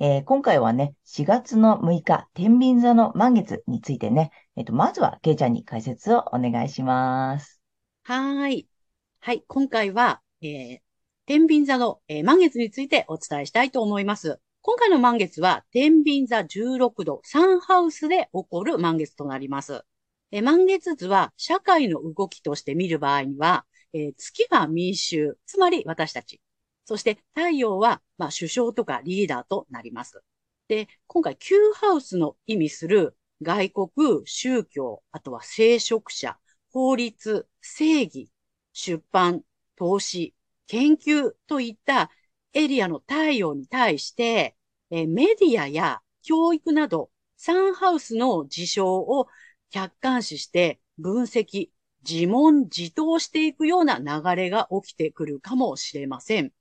えー、今回はね、4月の6日、天秤座の満月についてね、えっ、ー、と、まずは、ケイちゃんに解説をお願いします。はい。はい。今回は、えー、天秤座の、えー、満月についてお伝えしたいと思います。今回の満月は、天秤座16度、サンハウスで起こる満月となります。え満月図は、社会の動きとして見る場合には、えー、月は民衆、つまり私たち。そして太陽は、まあ、首相とかリーダーとなります。で、今回、Q ハウスの意味する外国、宗教、あとは聖職者、法律、正義、出版、投資、研究といったエリアの太陽に対して、えメディアや教育など、サンハウスの事象を客観視して分析、自問自答していくような流れが起きてくるかもしれません。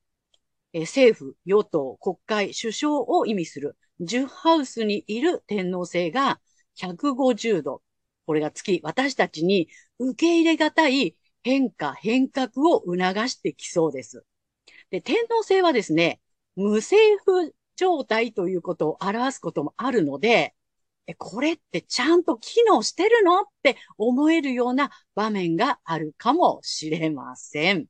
政府、与党、国会、首相を意味する10ハウスにいる天皇制が150度。これが月、私たちに受け入れがたい変化、変革を促してきそうです。で、天皇制はですね、無政府状態ということを表すこともあるので、これってちゃんと機能してるのって思えるような場面があるかもしれません。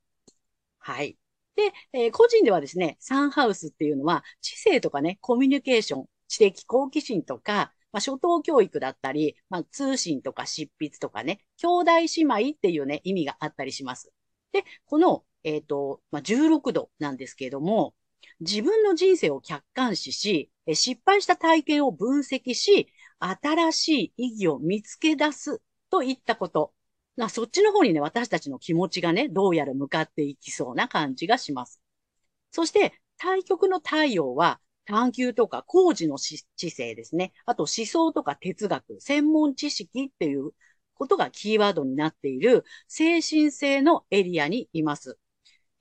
はい。で、えー、個人ではですね、サンハウスっていうのは、知性とかね、コミュニケーション、知的好奇心とか、まあ、初等教育だったり、まあ、通信とか執筆とかね、兄弟姉妹っていうね、意味があったりします。で、このえっ、ー、と、まあ、16度なんですけれども、自分の人生を客観視し、失敗した体験を分析し、新しい意義を見つけ出すといったこと。なそっちの方にね、私たちの気持ちがね、どうやら向かっていきそうな感じがします。そして、対極の太陽は、探求とか工事の知性ですね。あと思想とか哲学、専門知識っていうことがキーワードになっている精神性のエリアにいます。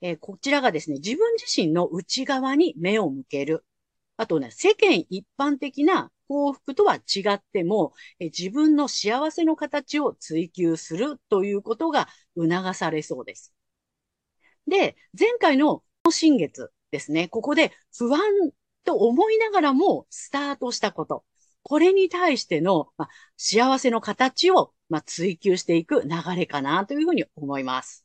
えー、こちらがですね、自分自身の内側に目を向ける。あとね、世間一般的な幸福とは違っても、え、自分の幸せの形を追求するということが促されそうです。で、前回の新月ですね、ここで不安と思いながらもスタートしたこと。これに対しての、まあ、幸せの形を、まあ、追求していく流れかなというふうに思います。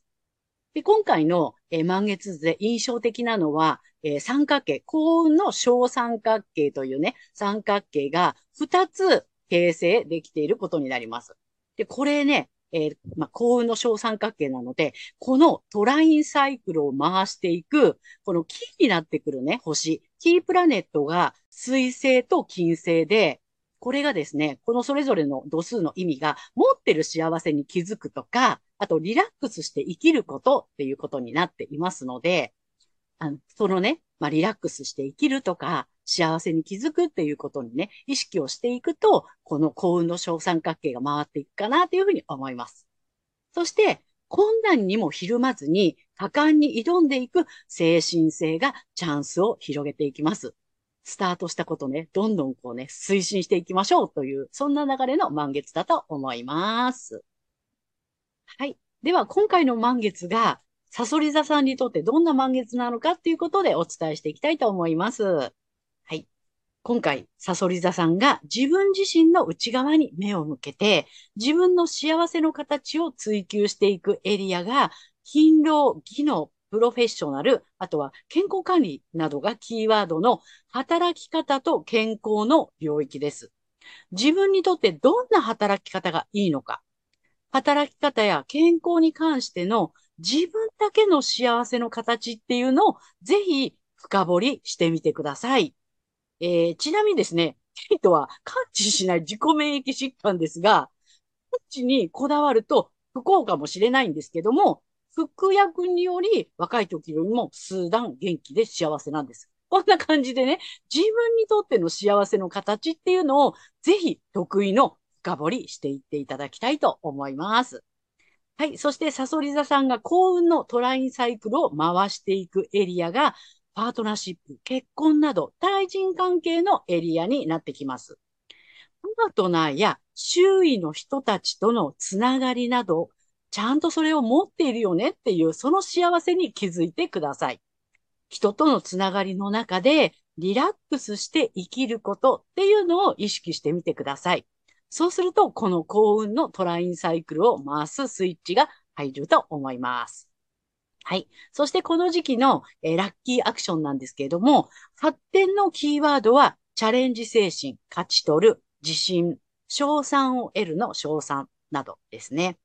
で、今回の、えー、満月図で印象的なのは、えー、三角形、幸運の小三角形というね、三角形が2つ形成できていることになります。で、これね、えー、まあ、幸運の小三角形なので、このトラインサイクルを回していく、このキーになってくるね、星、キープラネットが水星と金星で、これがですね、このそれぞれの度数の意味が持ってる幸せに気づくとか、あとリラックスして生きることっていうことになっていますので、あのそのね、まあ、リラックスして生きるとか、幸せに気づくっていうことにね、意識をしていくと、この幸運の小三角形が回っていくかなというふうに思います。そして、困難にもひるまずに、果敢に挑んでいく精神性がチャンスを広げていきます。スタートしたことね、どんどんこうね、推進していきましょうという、そんな流れの満月だと思います。はい。では、今回の満月が、サソリ座さんにとってどんな満月なのかっていうことでお伝えしていきたいと思います。はい。今回、サソリ座さんが自分自身の内側に目を向けて、自分の幸せの形を追求していくエリアが、勤労、技能、プロフェッショナル、あとは健康管理などがキーワードの働き方と健康の領域です。自分にとってどんな働き方がいいのか。働き方や健康に関しての自分だけの幸せの形っていうのをぜひ深掘りしてみてください。えー、ちなみにですね、ケイトは感知しない自己免疫疾患ですが、感知にこだわると不幸かもしれないんですけども、服薬により若い時よりも数段元気で幸せなんです。こんな感じでね、自分にとっての幸せの形っていうのをぜひ得意の深掘りしていっていただきたいと思います。はい。そして、サソリ座さんが幸運のトラインサイクルを回していくエリアが、パートナーシップ、結婚など、対人関係のエリアになってきます。パートナーや周囲の人たちとのつながりなど、ちゃんとそれを持っているよねっていう、その幸せに気づいてください。人とのつながりの中で、リラックスして生きることっていうのを意識してみてください。そうすると、この幸運のトラインサイクルを回すスイッチが入ると思います。はい。そしてこの時期の、え、ラッキーアクションなんですけれども、発展のキーワードは、チャレンジ精神、勝ち取る、自信、賞賛を得るの賞賛などですね。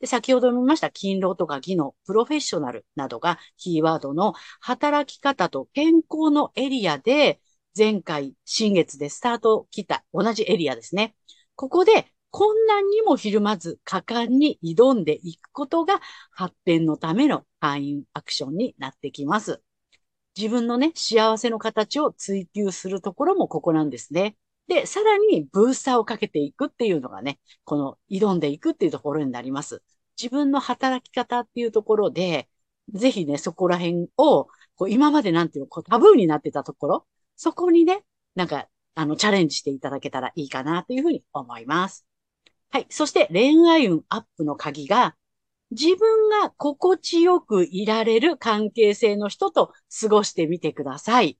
で、先ほど見ました勤労とか技能、プロフェッショナルなどがキーワードの働き方と健康のエリアで、前回、新月でスタートを切った同じエリアですね。ここで困難にもひるまず果敢に挑んでいくことが発展のための会員アクションになってきます。自分のね、幸せの形を追求するところもここなんですね。で、さらにブースターをかけていくっていうのがね、この挑んでいくっていうところになります。自分の働き方っていうところで、ぜひね、そこら辺を、こう今までなんていうの、こうタブーになってたところ、そこにね、なんかあの、チャレンジしていただけたらいいかなというふうに思います。はい。そして恋愛運アップの鍵が、自分が心地よくいられる関係性の人と過ごしてみてください。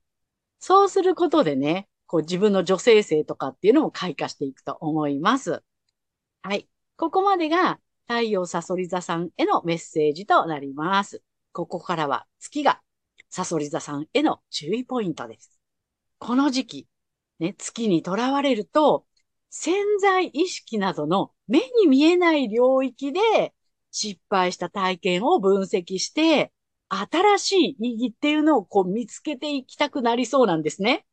そうすることでね、こう自分の女性性とかっていうのも開花していくと思います。はい。ここまでが太陽サソリ座さんへのメッセージとなります。ここからは月がサソリ座さんへの注意ポイントです。この時期、ね、月にとらわれると、潜在意識などの目に見えない領域で失敗した体験を分析して、新しい意義っていうのをこう見つけていきたくなりそうなんですね。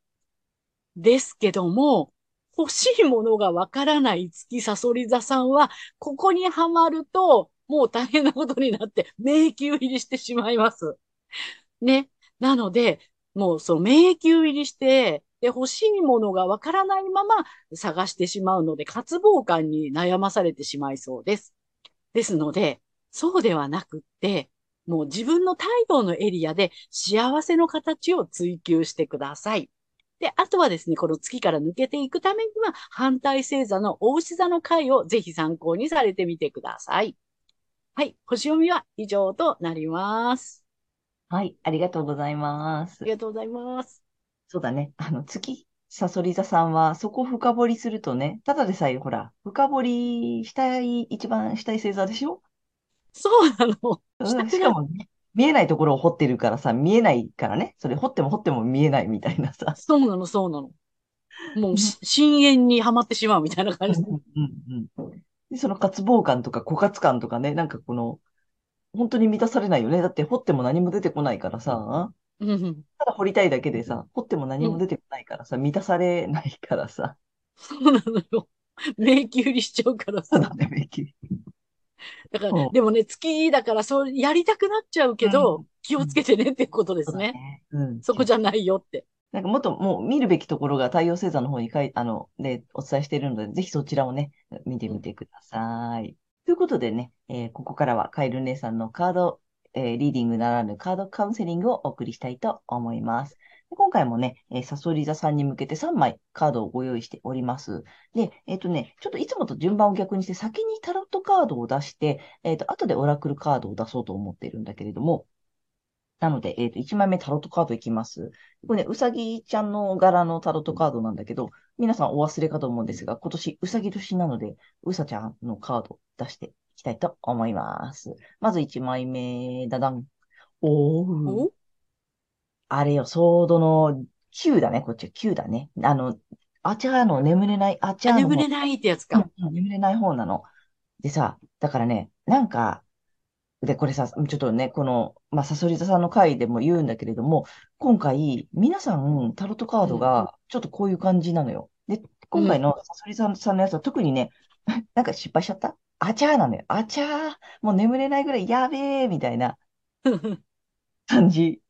ですけども、欲しいものがわからない月サソリ座さんは、ここにはまると、もう大変なことになって迷宮入りしてしまいます。ね。なので、もうその迷宮入りして、で、欲しいものがわからないまま探してしまうので、渇望感に悩まされてしまいそうです。ですので、そうではなくって、もう自分の太陽のエリアで幸せの形を追求してください。で、あとはですね、この月から抜けていくためには、反対星座の大牛座の回をぜひ参考にされてみてください。はい。星読みは以上となります。はい。ありがとうございます。ありがとうございます。そうだね。あの、月、サソリ座さんは、そこを深掘りするとね、ただでさえ、ほら、深掘りしたい、一番したい星座でしょ？そうなの。しかも、ね、見えないところを掘ってるからさ、見えないからね。それ掘っても掘っても見えないみたいなさ。そうなの、そうなの。もう、深淵にはまってしまうみたいな感じ。うんうんうん、でその渇望感とか枯渇感とかね、なんかこの、本当に満たされないよね。だって掘っても何も出てこないからさ。うん。ただ掘りたいだけでさ、掘っても何も出てこないからさ、満たされないからさ。そうなのよ。迷宮入りしちゃうからさ。そうだね、迷宮。だから、でもね、月だから、そう、やりたくなっちゃうけど、うん、気をつけてねっていうことですね。ねうん。そこじゃないよって。なんかもっともう見るべきところが太陽星座の方に書いあの、ね、お伝えしているので、ぜひそちらをね、見てみてください。ということでね、えー、ここからはカエル姉さんのカードえー、リーディングならぬカードカウンセリングをお送りしたいと思います。今回もね、えー、サソリ座さんに向けて3枚カードをご用意しております。で、えっ、ー、とね、ちょっといつもと順番を逆にして先にタロットカードを出して、えっ、ー、と、後でオラクルカードを出そうと思っているんだけれども、なので、えっ、と、1枚目タロットカードいきます。これね、うさぎちゃんの柄のタロットカードなんだけど、皆さんお忘れかと思うんですが、今年うさぎ年なので、うさちゃんのカード出していきたいと思います。まず1枚目、だだん。おー。あれよ、ソードの9だね。こっちは9だね。あの、あちゃーの眠れない、あちゃあ、ーの方眠れないってやつうんか。うん眠れない方なの。でさ、だからね、なんか、で、これさ、ちょっとね、この、まあ、サソリ座さんの回でも言うんだけれども、今回、皆さん、タロットカードが、ちょっとこういう感じなのよ。で、今回のサソリ座さんのやつは特にね、なんか失敗しちゃった？あちゃーなのよ。あちゃー、もう眠れないぐらいやべえ、みたいな 感じ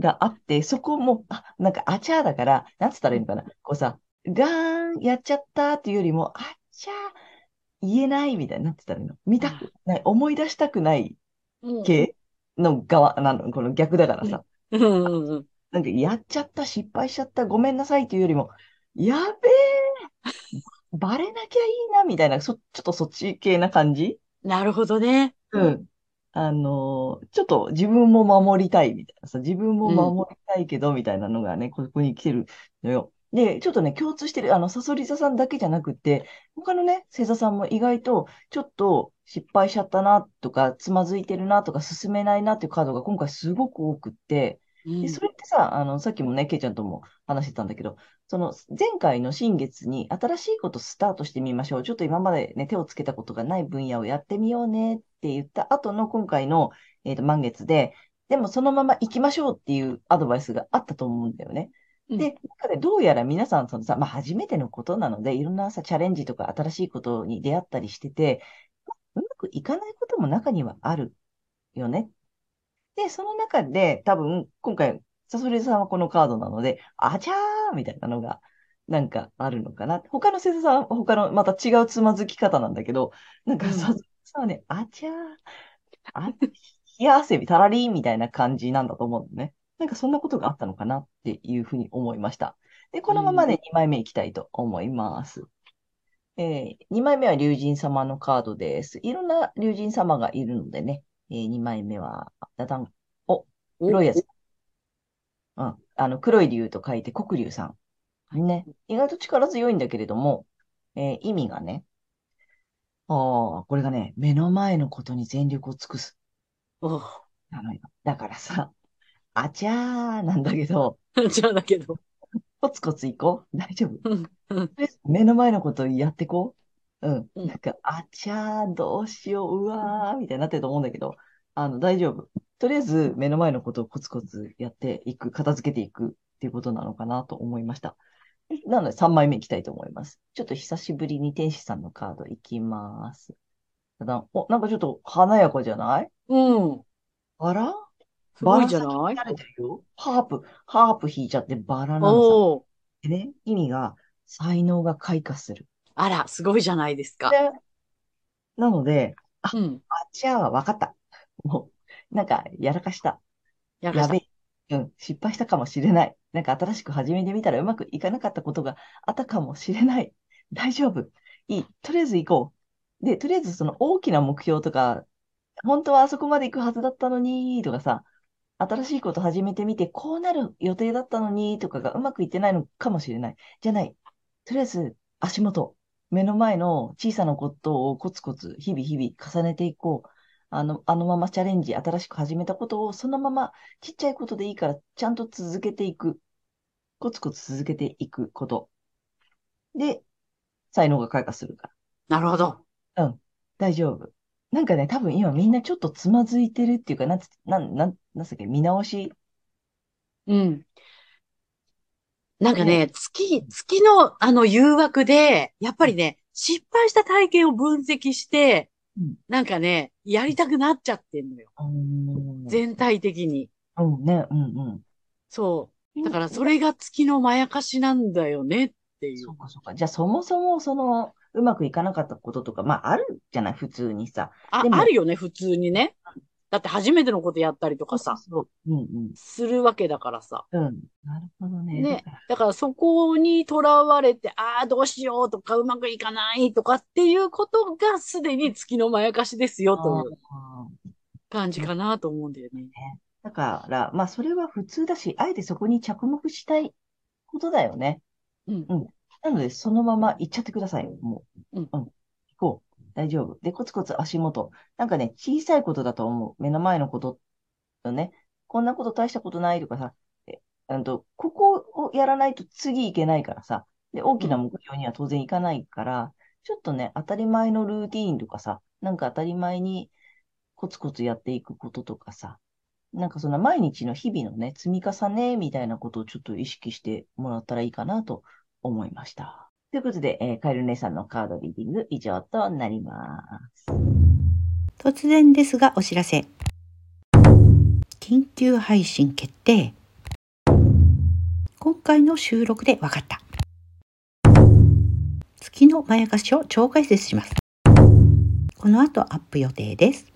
があって、そこも、あ、なんかあちゃーだから、なんつったらいいのかな。こうさ、ガーン、やっちゃったっていうよりも、あちゃー、言えないみたいになってたらいいの？見たくない、思い出したくないうん系の側なの、この逆だからさ。うんうんうん。なんか、やっちゃった、失敗しちゃった、ごめんなさいっていうよりも、やべえ、バレなきゃいいな、みたいな、そ、ちょっとそっち系な感じ？なるほどね。うん。あのーちょっと自分も守りたいみたいなさ、自分も守りたいけど、みたいなのがね、ここに来てるのよ。で、ちょっとね、共通してる、あの、サソリ座さんだけじゃなくて、他のね、星座さんも意外と、ちょっと失敗しちゃったな、とか、つまずいてるな、とか、進めないなっていうカードが今回すごく多くって、うんで、それってさ、あの、さっきもね、ケイちゃんとも話してたんだけど、その前回の新月に新しいことスタートしてみましょう。ちょっと今までね、手をつけたことがない分野をやってみようねって言った後の今回の、えーと満月で、でもそのまま行きましょうっていうアドバイスがあったと思うんだよね。うんで、中でどうやら皆さん、そのさ、まあ初めてのことなので、いろんなさ、チャレンジとか新しいことに出会ったりしてて、うまくいかないことも中にはあるよねで、その中で、多分、今回、サソリさんはこのカードなので、あちゃーみたいなのが、なんかあるのかな。他の星座さんは他の、また違うつまずき方なんだけど、なんかうんサソリさんはね、あちゃー、あ、冷や汗びたらりーみたいな感じなんだと思うのね。なんかそんなことがあったのかなっていうふうに思いました。で、このままね、2枚目いきたいと思います。えー、2枚目は竜神様のカードです。いろんな竜神様がいるのでね、えー、2枚目は、だだん、お、黒いやつ。うん。あの、黒い竜と書いて黒竜さん。ね。意外と力強いんだけれども、えー意味がね、ああ、これがね、目の前のことに全力を尽くす。おなのよ。だからさ、あちゃーなんだけど、じゃあだけど。コツコツいこう。大丈夫。目の前のことをやってこう。うん。うんなんか、あちゃー、どうしよう、うわー、みたいになってると思うんだけど、あの、大丈夫。とりあえず、目の前のことをコツコツやっていく、片付けていくっていうことなのかなと思いました。なので、3枚目いきたいと思います。ちょっと久しぶりに天使さんのカードいきます。ただ、お、なんかちょっと華やかじゃない？うん。バラすごいじゃない？慣れてるよ。ハープ、ハープ弾いちゃってバラなのさ。おお。でね、意味が、才能が開花する。あら、すごいじゃないですか。でなので、うん。あ、じゃあ分かった。もう、なんか、やらかした。やらかしやべえ。うん、失敗したかもしれない。なんか新しく始めてみたらうまくいかなかったことがあったかもしれない。大丈夫。いい。とりあえず行こう。で、とりあえずその大きな目標とか、本当はあそこまで行くはずだったのに、とかさ、新しいこと始めてみて、こうなる予定だったのに、とかがうまくいってないのかもしれない。じゃない。とりあえず、足元。目の前の小さなことをコツコツ、日々日々重ねていこう。あの、あのままチャレンジ、新しく始めたことを、そのままちっちゃいことでいいから、ちゃんと続けていく。コツコツ続けていくこと。で、才能が開花するかなるほど。ら。うん。大丈夫。なんかね、多分今みんなちょっとつまずいてるっていうか、なんつ、なん、なん、なんすっけ、見直し。うん。なんかね、月、月のあの誘惑で、やっぱりね、失敗した体験を分析してうん、なんかね、やりたくなっちゃってんのよ。全体的に。うんね、うんうん。そう。だからそれが月のまやかしなんだよねっていうそう。かそうか。じゃあそもそもその、うまくいかなかったこととか、まああるじゃない、普通にさ。あ、あるよね、普通にね。だって初めてのことやったりとかさ、そうそう。うんするわけだからさ。うん。うん。なるほどね。ねだからそこにとらわれて、ああ、どうしようとか、うまくいかないとかっていうことがすでに月のまやかしですよという感じかなと思うんだよね。だから、まあ、それは普通だし、あえてそこに着目したいことだよね。うんうん。なので、そのまま行っちゃってください。もう。うんう。大丈夫。で、コツコツ足元。なんかね、小さいことだと思う。目の前のこととね、こんなこと大したことないとかさ、えうんと、ここをやらないと次いけないからさ、で、大きな目標には当然いかないから、ちょっとね、当たり前のルーティーンとかさ、なんか当たり前にコツコツやっていくこととかさ、なんかその毎日の日々のね、積み重ねみたいなことをちょっと意識してもらったらいいかなと思いました。ということで、えーカエル姉さんのカードリーディング以上となります。突然ですがお知らせ。緊急配信決定。今回の収録で分かった。月のまやかしを超解説します。この後アップ予定です。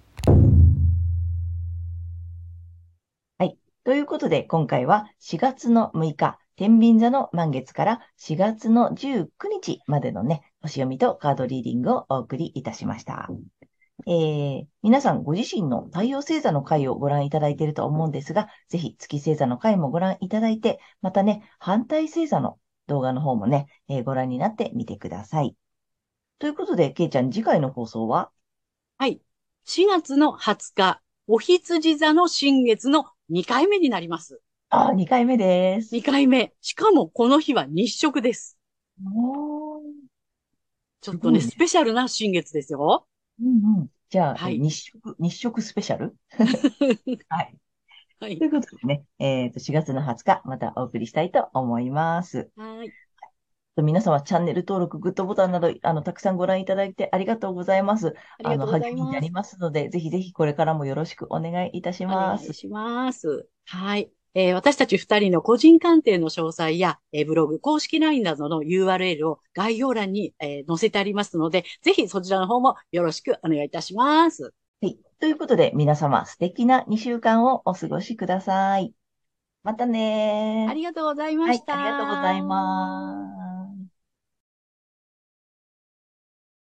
ということで、今回は4月の6日、天秤座の満月から4月の19日までのね、星読みとカードリーディングをお送りいたしました。えー、皆さんご自身の太陽星座の回をご覧いただいていると思うんですが、ぜひ月星座の回もご覧いただいて、またね、反対星座の動画の方もね、えーご覧になってみてください。ということで、けいちゃん、次回の放送は？はい。4月の20日、お羊座の新月の2回目になります。あ、2回目です。2回目。しかもこの日は日食です。おーちょっとね、ねスペシャルな新月ですよ。うんうん。じゃあ、はいえ日食、日食スペシャル？はい。はいとい。うことでね、えっと、4月の20日、またお送りしたいと思います。はい。皆様、チャンネル登録、グッドボタンなど、あの、たくさんご覧いただいてありがとうございます。あの、励みになり。ますので、ぜひぜひこれからもよろしくお願いいたしおます。願いします。はい。えー私たち二人の個人鑑定の詳細や、えーブログ、公式 LINE などの URL を概要欄に、えー載せてありますので、ぜひそちらの方もよろしくお願いいたします。はい。ということで、皆様、素敵な2週間をお過ごしください。またねーありがとうございまはい、した。ありがとうございます。